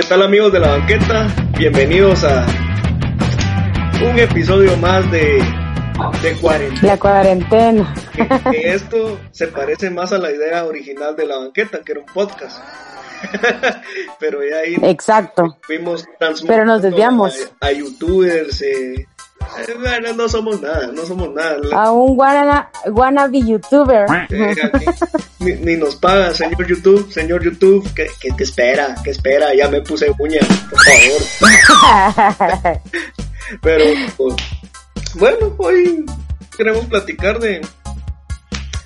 ¿Qué tal amigos de la banqueta? Bienvenidos a un episodio más de, de cuarentena. La cuarentena. Que, que esto se parece más a la idea original de la banqueta, que era un podcast. Pero ya ahí Exacto. fuimos Pero nos desviamos. a, a youtubers. Eh, eh, bueno, no somos nada, no somos nada. A un wanna, wannabe youtuber. Eh, aquí ni, ni nos paga, señor YouTube, señor YouTube, ¿qué, qué, qué espera? ¿Qué espera? Ya me puse uña, por favor. Pero pues, bueno, hoy queremos platicar de,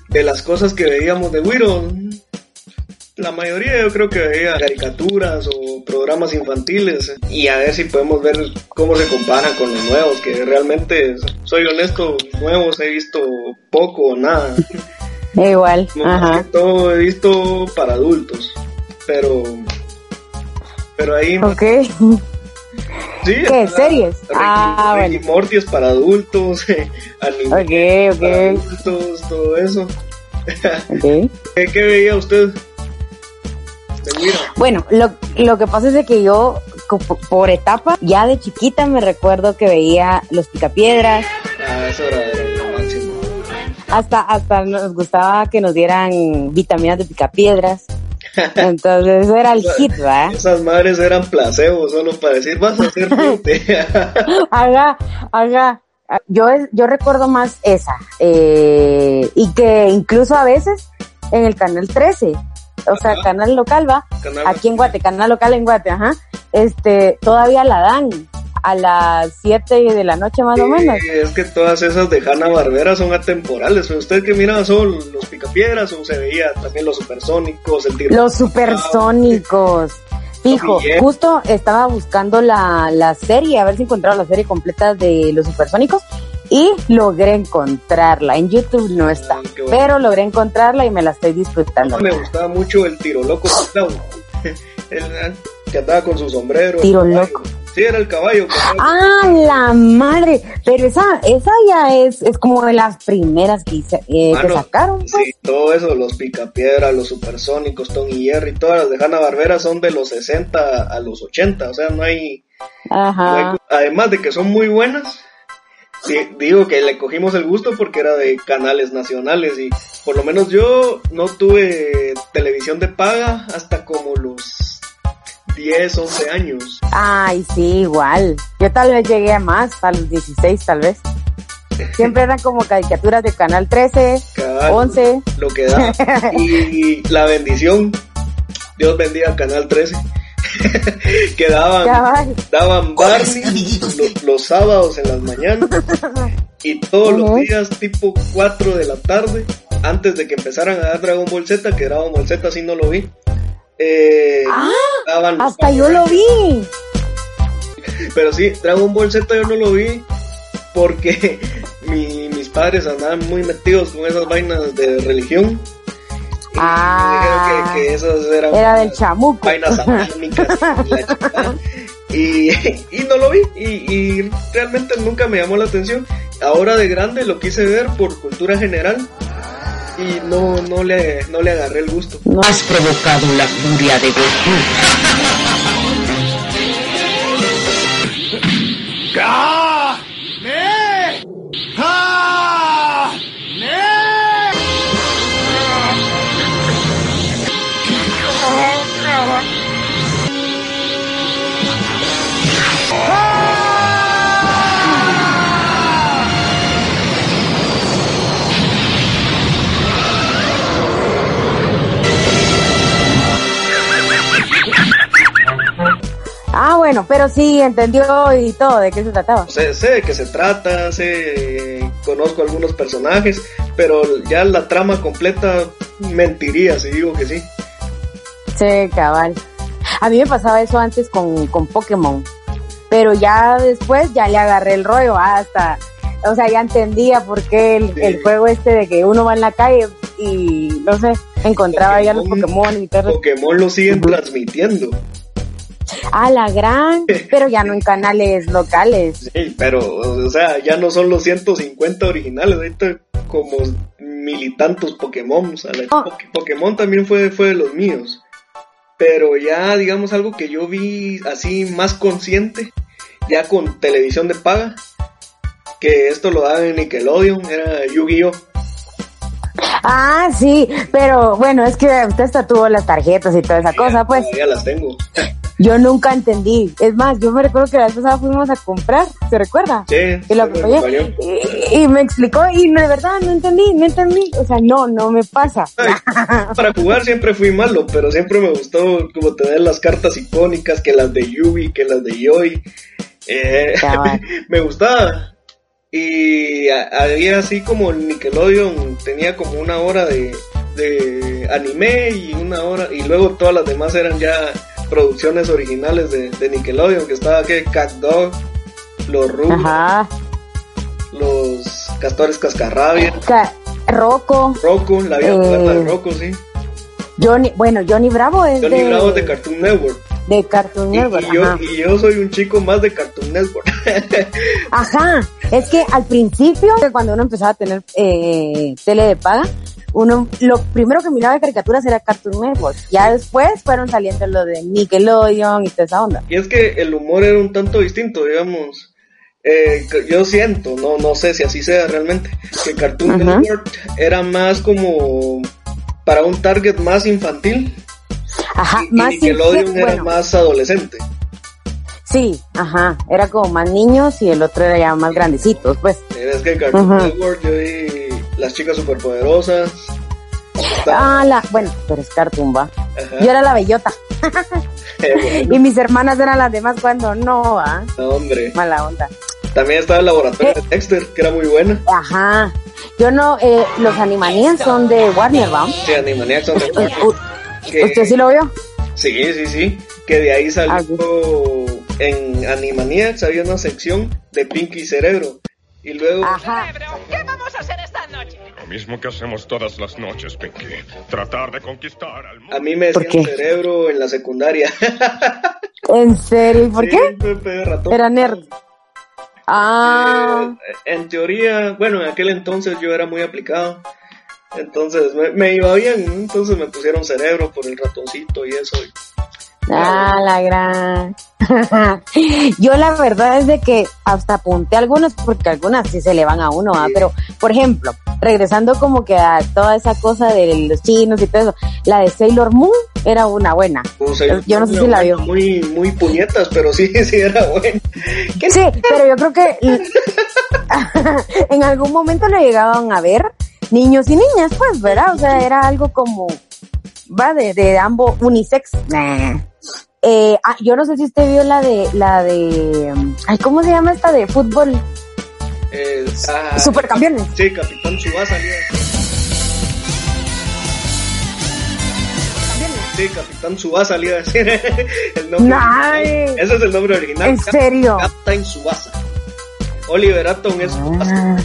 de las cosas que veíamos de Wiro. La mayoría yo creo que veía caricaturas o programas infantiles y a ver si podemos ver cómo se comparan con los nuevos, que realmente, soy honesto, nuevos he visto poco o nada. Igual. No, Ajá. todo he visto para adultos, pero pero ahí Ok. sí, ¿Qué? ¿Series? Ricky, Ah, Ricky bueno. Morty es para adultos, anime Ok, para ok. adultos, todo eso. ok. ¿Qué, qué veía usted? Bueno, lo, lo que pasa es de que yo, por etapa, ya de chiquita me recuerdo que veía Los Picapiedras, Ah, eso era, era lo máximo. hasta, hasta nos gustaba que nos dieran vitaminas de Picapiedras. Entonces, eso era el hit, ¿verdad? Esas madres eran placebos solo para decir vas a ser fuerte. Haga, haga. Yo, yo recuerdo más esa. eh, y que incluso a veces en el canal 13, o sea, canal local va, Canal aquí en Guate, canal local en Guate, ajá, este, todavía la dan a las 7 de la noche más o menos. Es que todas esas de Hanna Barbera son atemporales. Usted que miraba son los picapiedras o se veía también los supersónicos, el tiro. Los supersónicos. Fijo, justo estaba buscando la, la serie, a ver si encontraba la serie completa de los supersónicos y logré encontrarla. En YouTube no está, Ah, bueno. pero logré encontrarla y me la estoy disfrutando. Me gustaba mucho el tiro loco. El que andaba con su sombrero. Tiro loco. Sí, era el caballo. ¡Ah, la madre! Pero esa, esa ya es, es como de las primeras que, eh, que Mano, sacaron, pues. Sí, todo eso, los picapiedra, los supersónicos, Tom y Jerry, todas las de Hanna Barbera son de los 60 a los 80. O sea, no hay. no hay- Ajá. además de que son muy buenas, digo que le cogimos el gusto porque era de canales nacionales y por lo menos yo no tuve televisión de paga hasta como los 10, 11 años. Ay, sí, igual. Yo tal vez llegué a más, a los 16 tal vez. Siempre eran como caricaturas de Canal 13, Cabal, 11. lo que da. Y la bendición, Dios bendiga Canal 13, que daban, Cabal. daban Barney lo- los, sábados en las mañanas y todos los días tipo 4 de la tarde, antes de que empezaran a dar Dragon Ball Z, que Dragon Ball Z sí no lo vi. Eh, Ah, daban Hasta yo lo vi. Pero sí, Dragon Ball Z yo no lo vi porque mi- mis padres andaban muy metidos con esas vainas de religión. Ah. que, que esas eran Era del chamuco. vainas satánicas y, y, y no lo vi y, y realmente nunca me llamó la atención. Ahora de grande lo quise ver por cultura general y no, no, le, no le agarré el gusto. No, Has provocado la furia de Goku. Bueno, pero sí entendió y todo de qué se trataba. sé, sé de qué se trata, sé, conozco algunos personajes, pero ya la trama completa mentiría si digo que sí. Sí, cabal. A mí me pasaba eso antes con, con Pokémon. Pero ya después ya le agarré el rollo hasta, o sea, ya entendía por qué el, Sí. el juego este de que uno va en la calle y, no sé, encontraba ya los Pokémon y todo. Pokémon lo siguen transmitiendo. Ah, la gran, pero ya no en canales locales. Sí, pero, o sea, ya no son los 150 originales, ahorita como mil y tantos Pokémon. O sea, la- Oh. Poké- Pokémon también fue, fue de los míos. Pero ya, digamos, algo que yo vi así más consciente, ya con televisión de paga, que esto lo daban en Nickelodeon, era Yu-Gi-Oh! Ah, sí, pero bueno, es que usted hasta tuvo las tarjetas y toda esa cosa, pues Ya las tengo. Yo nunca entendí. Es más, yo me recuerdo que la vez pasada fuimos a comprar, ¿se recuerda? Sí, Y lo me acompañé. Y, y me explicó y de verdad no entendí, no entendí. O sea, no, no me pasa. Ay, para jugar siempre fui malo, pero siempre me gustó como tener las cartas icónicas, que las de Yubi, que las de Yoi. Eh, me gustaba. Y había así como el Nickelodeon tenía como una hora de, de anime y una hora, y luego todas las demás eran ya producciones originales de, de Nickelodeon, que estaba que Cat Dog, los Rugrats, Ajá. los Castores Cascarrabias, Ca- Rocco, Rocco, la vida moderna de Eh, Rocco, sí. Johnny, bueno, Johnny Bravo es Johnny de, Bravo es de Cartoon Network. de Cartoon Network. y yo, ajá. y yo soy un chico más de Cartoon Network. Ajá, es que al principio, cuando uno empezaba a tener eh, tele de paga, uno lo primero que miraba de caricaturas era Cartoon Network. Ya después fueron saliendo lo de Nickelodeon y toda esa onda. y es que el humor era un tanto distinto, digamos. Eh, yo siento, no, no sé si así sea realmente, que Cartoon Ajá. Network era más como para un target más infantil Ajá, y, y más Nickelodeon infe- era bueno, más adolescente. Sí, ajá, era como más niños y el otro era ya más grandecitos, pues. Es que Cartoon Ajá. Network yo vi las chicas superpoderosas. Ah, la, bueno, pero es Cartoon, va. Ajá. Yo era la bellota Eh, bueno, y mis hermanas eran las demás cuando no, ah, no, hombre. mala onda. También estaba el laboratorio Eh. de Dexter, que era muy buena. Ajá, yo no, eh, los Animaniacs son de Warner, ¿va? Sí, Animaniacs son de u- que- ¿Usted sí lo vio? Sí, sí, sí. Que de ahí salió Ah, en Animaniacs había una sección de Pinky Cerebro. Y luego Ajá. Lo mismo que hacemos todas las noches, Pinky. Tratar de conquistar al mundo. a mí me ¿Por decían cerebro en la secundaria. ¿En serio? ¿Y por Sí, qué? ratón. Era nerd. Ah, Eh, en teoría, bueno, en aquel entonces yo era muy aplicado. Entonces me, me iba bien. Entonces me pusieron cerebro por el ratoncito y eso. y- ah, la gran. Yo la verdad es de que hasta apunté algunas porque algunas sí se le van a uno, ¿ah? Sí. pero por ejemplo, regresando como que a toda esa cosa de los chinos y todo eso, la de Sailor Moon era una buena. o sea, Yo no sé si la vio. Muy, muy puñetas, pero sí, sí era bueno. ¿Qué Sí, pero yo creo que en algún momento lo llegaban a ver niños y niñas, pues, ¿verdad? O sea, era algo como, va, de, de ambos unisex. Nah. Eh, ah, yo no sé si usted vio la de, la de, um, ay, ¿cómo se llama esta de fútbol? Supercampeones. Sí, Capitán salía. Sí, Capitán Subasa le iba a decir el nombre. Nice. Ese es el nombre original. ¿En serio? Captain Subasa. Oliver Atom es. Ah,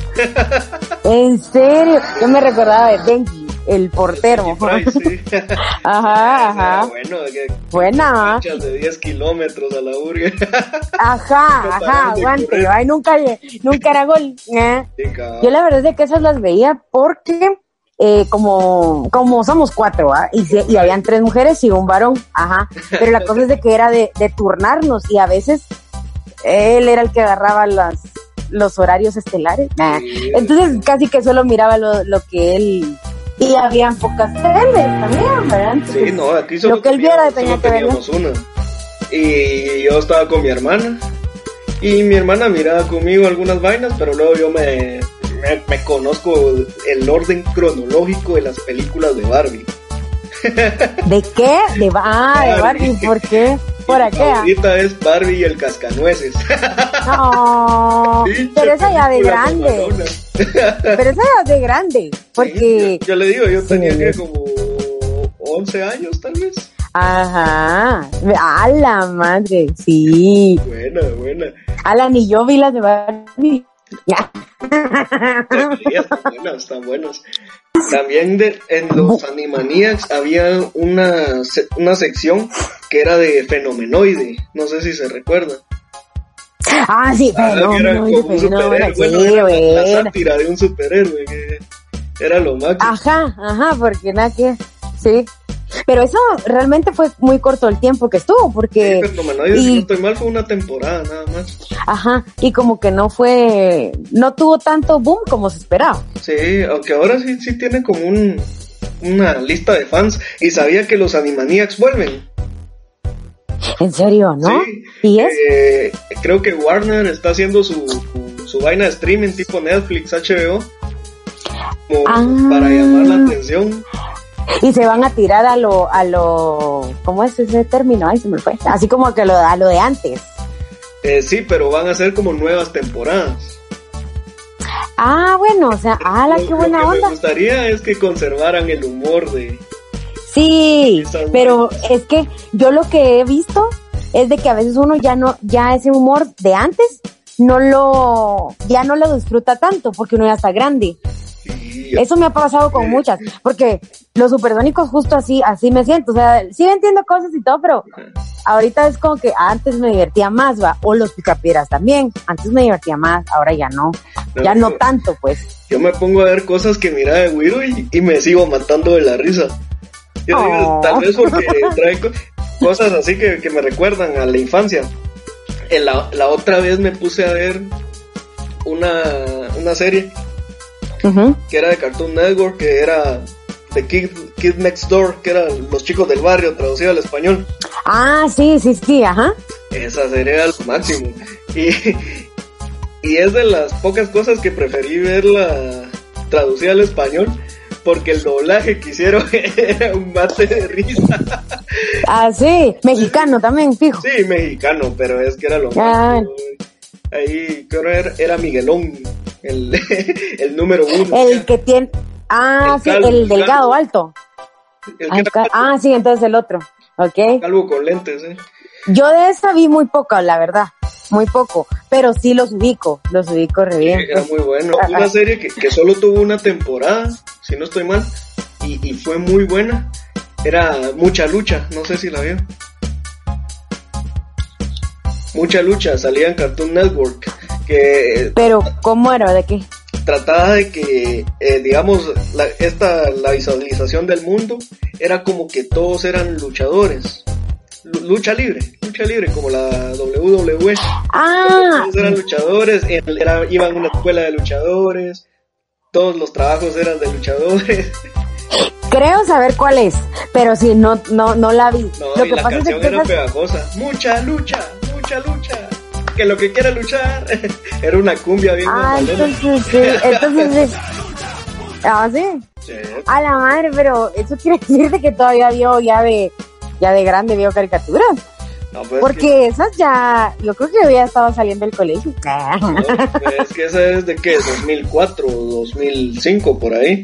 ¿En serio? Yo me recordaba de Benji, el portero. Price, sí. Ajá, Era ajá. Bueno, que Buena. ¿ah? de 10 kilómetros a la urge. Ajá, No ajá, aguante. Ay, nunca, nunca era gol. ¿eh? Sí. Yo la verdad es que esas las veía porque eh, como, como somos cuatro, ¿ah? y, y habían tres mujeres y un varón, ajá. Pero la cosa es de que era de, de turnarnos y a veces él era el que agarraba las, los horarios estelares. Ah. Sí. Entonces casi que solo miraba lo, lo que él... Y habían pocas teles también, ¿verdad? Sí, no, aquí solo, lo que él viera tenía solo que una. Y yo estaba con mi hermana. Y mi hermana miraba conmigo algunas vainas, pero luego yo me, me, me conozco el orden cronológico de las películas de Barbie. ¿De qué? De, ah, de Barbie, ¿por qué? ¿Por Mi favorita es Barbie y el cascanueces. No, pero esa ya de grande. Pero esa ya de grande. Porque. Sí, yo, yo le digo, yo tenía Sí. que como 11 años tal vez. Ajá. A la madre, sí. Buena, buena. Alan y yo vi las de Barbie. Ya. Están buenas, están buenas. También de, en los Animaniacs había una, una sección que era de fenomenoide. No sé si se recuerda. Ah, sí, Ah, que era fenómeno, como un fenómeno, superhéroe. Bueno, sí, era la, sátira de un superhéroe que era lo máximo. Ajá, ajá, porque nada que, sí. Pero eso realmente fue muy corto el tiempo que estuvo, porque, Fenomenoide, si y- no estoy mal, fue una temporada nada más. ajá, y como que no fue, no tuvo tanto boom como se esperaba. Sí, aunque ahora sí, sí tiene como un, una lista de fans y sabía que los Animaniacs vuelven. En serio, ¿no? Sí. ¿Y es? Eh, creo que Warner está haciendo su, su, su vaina de streaming tipo Netflix, HBO, como Ah. para llamar la atención. Y se van a tirar a lo, a lo, ¿cómo es ese término? Ay, se me fue. Así como que lo, a lo de antes. Eh, sí, pero van a ser como nuevas temporadas. Ah, bueno, o sea, ala, Lo- qué lo buena que me onda. gustaría es que conservaran el humor de... Sí, pero es que yo lo que he visto es de que a veces uno ya no, ya ese humor de antes no lo, ya no lo disfruta tanto porque uno ya está grande. Eso me ha pasado con muchas, porque los supersónicos justo así, así me siento. O sea, sí entiendo cosas y todo, pero ahorita es como que antes me divertía más, va. O los picapiedras también. Antes me divertía más, ahora ya no. Ya no tanto, pues. Yo me pongo a ver cosas que mira de Widow y, y me sigo matando de la risa. Yo digo, Oh. tal vez porque trae co- cosas así que, que me recuerdan a la infancia. En la, la otra vez me puse a ver una, una serie Que era de Cartoon Network, que era The Kid, Kid Next Door, que eran los chicos del barrio, traducido al español. Ah, sí, sí, sí, ajá. Esa serie era lo máximo. Y, y es de las pocas cosas que preferí verla traducida al español, porque el doblaje que hicieron era un mate de risa. Ah, sí, mexicano también, fijo. Sí, mexicano, pero es que era lo Ah. máximo. Ahí creo era, era Miguelón, el, el número uno. El que tiene, ah, El sí, calvo, el el delgado calvo. alto. El que ah, sí, entonces el otro. Ok. calvo con lentes, ¿eh? Yo de esa vi muy poco, la verdad. Muy poco. Pero sí los ubico. Los ubico re bien. Era muy bueno. Una serie que, que solo tuvo una temporada, si no estoy mal, y, y fue muy buena. Era Mucha Lucha, no sé si la vio. Mucha Lucha, salía en Cartoon Network, que eh, Pero, ¿cómo era? ¿De qué? trataba de que, eh, digamos, la, esta, la visualización del mundo era como que todos eran luchadores. Lu- Lucha libre, lucha libre, como la WWE. Ah, Todos eran luchadores, era- iban a una escuela de luchadores, todos los trabajos eran de luchadores. creo saber cuál es. Pero sí, no, no, no la vi. No, Lo que la pasa es canción que era esas- pegajosa. Mucha lucha, mucha lucha. Que lo que quiera luchar. era una cumbia bien Ah, entonces sí. Entonces. Ah, sí. Sí. A la madre, pero eso quiere decir de que todavía vio ya de, ya de grande vio caricaturas. No, pues Porque esas ya, yo creo que había estado saliendo del colegio. no, pues es que esa es de qué, 2004 o 2005 por ahí.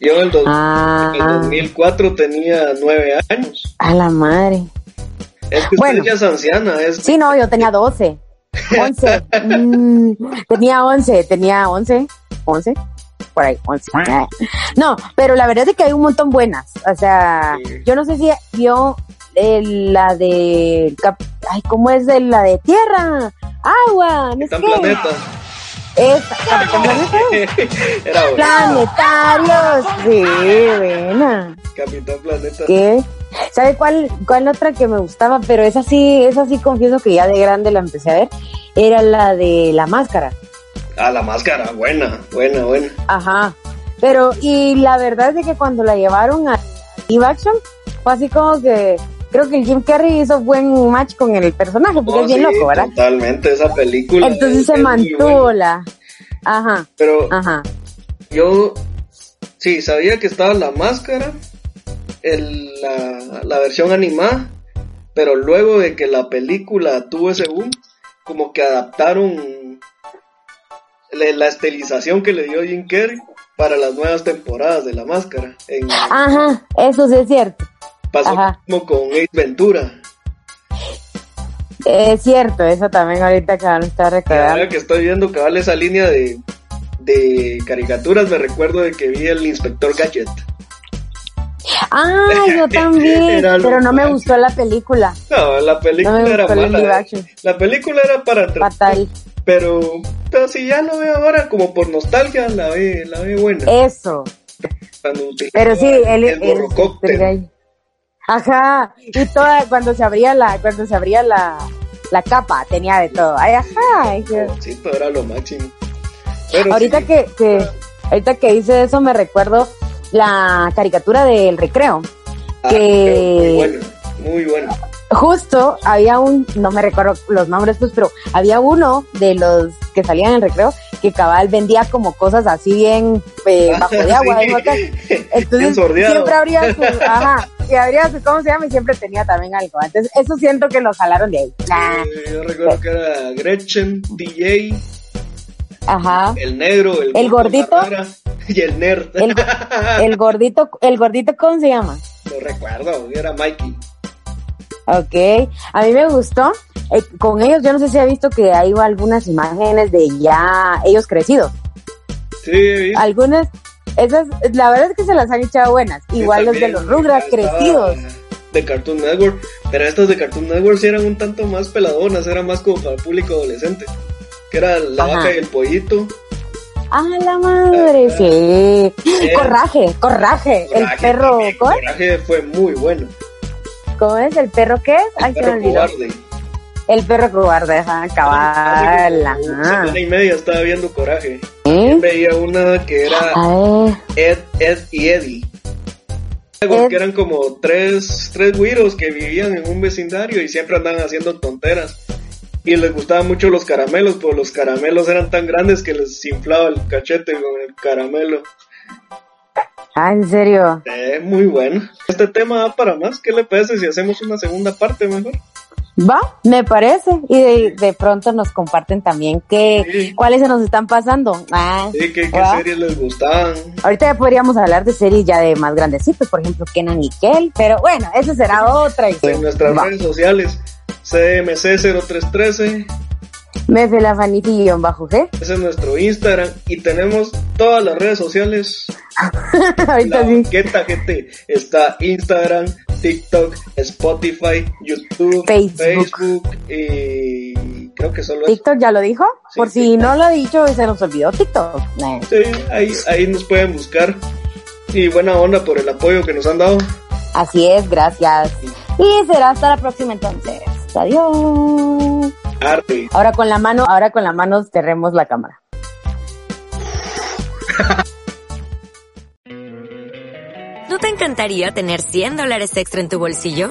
Yo en el, dos- Ah. en el 2004 tenía nueve años. A la madre. Es que Bueno. usted ya es anciana, es Sí, no, yo tenía 12. 11. Mm, tenía 11, tenía 11. 11. Por ahí, 11. Ah. No, pero la verdad es que hay un montón buenas. O sea, Sí. yo no sé si vio eh, la de... Ay, ¿cómo es de la de tierra? Agua, no sé Capitán. Planeta. Capitán bueno. Planetarios. Sí, buena. Capitán Planeta. ¿Qué? ¿Sabe cuál, cuál otra que me gustaba? Pero esa sí, esa sí confieso que ya de grande la empecé a ver. Era la de la máscara. Ah, la máscara, buena, buena, buena. Ajá. Pero, y la verdad es que cuando la llevaron a live action, fue así como que creo que el Jim Carrey hizo buen match con el personaje, porque Oh, es bien sí, loco, ¿verdad? Totalmente, esa película. Entonces es- se es mantuvo la. Ajá, Pero ajá. yo sí sabía que estaba la máscara, el, la, la versión animada, pero luego de que la película tuvo ese boom, como que adaptaron la, la estilización que le dio Jim Carrey para las nuevas temporadas de La Máscara. En, Ajá, eso sí es cierto. pasó ajá. como con Ace Ventura. Es cierto, eso también ahorita que van a estar Ahora recordando. que estoy viendo cabal esa línea de, de caricaturas, me recuerdo de que vi el Inspector Gadget. Ah, yo también, pero no me gustó la película. No, la película No era el mala. action. La película era para Fatal. pero, pero si ya lo veo ahora como por nostalgia, la ve, la ve buena. Eso. Pero sí, él, el borrocóctel. él- Ajá, y toda, cuando se abría la, cuando se abría la, la capa, tenía de todo. Ay, ajá. que- Sí, todo era lo máximo. Pero ahorita sí, que, que, ahorita que dice eso me recuerdo la caricatura del recreo. ah, que- Muy bueno, muy bueno. Justo había un, no me recuerdo los nombres pues, pero había uno de los que salían en el recreo que cabal vendía como cosas así bien eh, bajo de agua, Sí. Entonces siempre abría su, ajá, y abría su, ¿cómo se llama? Y siempre tenía también algo. Entonces eso siento que lo jalaron de ahí. Nah, Eh, yo recuerdo que era Gretchen, DJ, Ajá. el negro, el, ¿El gordito? Y el nerd. El, el gordito, el gordito, ¿cómo se llama? No recuerdo, era Mikey. Ok, a mí me gustó. Eh, con ellos, yo no sé si ha visto que hay algunas imágenes de ya ellos crecidos. Sí. Algunas, esas, la verdad es que se las han echado buenas. Igual los de los Rugrats crecidos. De Cartoon Network, pero estas de Cartoon Network sí eran un tanto más peladonas, era más como para el público adolescente. Que era la Ajá. vaca y el pollito. ¡Ah, la madre! Sí. Corraje, corraje. El perro, también, ¿cómo? Coraje fue muy bueno. ¿Cómo es? ¿El perro qué es? El Ay, se me perro cobarde. El perro cobarde, ajá, cabal. Hace como ajá. Semana y media estaba viendo Coraje. ¿Eh? Veía una que era Ay, Ed, Ed y Eddie. Ed. Que eran como tres, tres güiros que vivían en un vecindario y siempre andaban haciendo tonteras. Y les gustaban mucho los caramelos, pero los caramelos eran tan grandes que les inflaba el cachete con el caramelo. ah, en serio. Eh, muy bueno. Este tema da para más. ¿Qué le parece si hacemos una segunda parte mejor? Va, me parece. Y de, de pronto nos comparten también qué, Sí. cuáles se nos están pasando. Ah, Sí, ¿qué, series les gustaban? Ahorita ya podríamos hablar de series ya de más grandecitos, por ejemplo, Kenan y Kel, pero bueno, eso será otra historia. En nuestras Va. redes sociales. CMC0313. Mefe la bajo G. Ese es nuestro Instagram. Y tenemos todas las redes sociales Ahorita La sí. banqueta, gente. Está Instagram, TikTok, Spotify, YouTube, Facebook. Facebook y creo que solo. TikTok ya lo dijo. Sí, por si TikTok. no lo ha dicho, se nos olvidó TikTok. Nah. Sí, ahí, ahí nos pueden buscar. Y buena onda por el apoyo que nos han dado. Así es, gracias. Y será hasta la próxima entonces. Adiós. Arte. Ahora con la mano, ahora con la mano cerremos la cámara. ¿No te encantaría tener 100 dólares extra en tu bolsillo?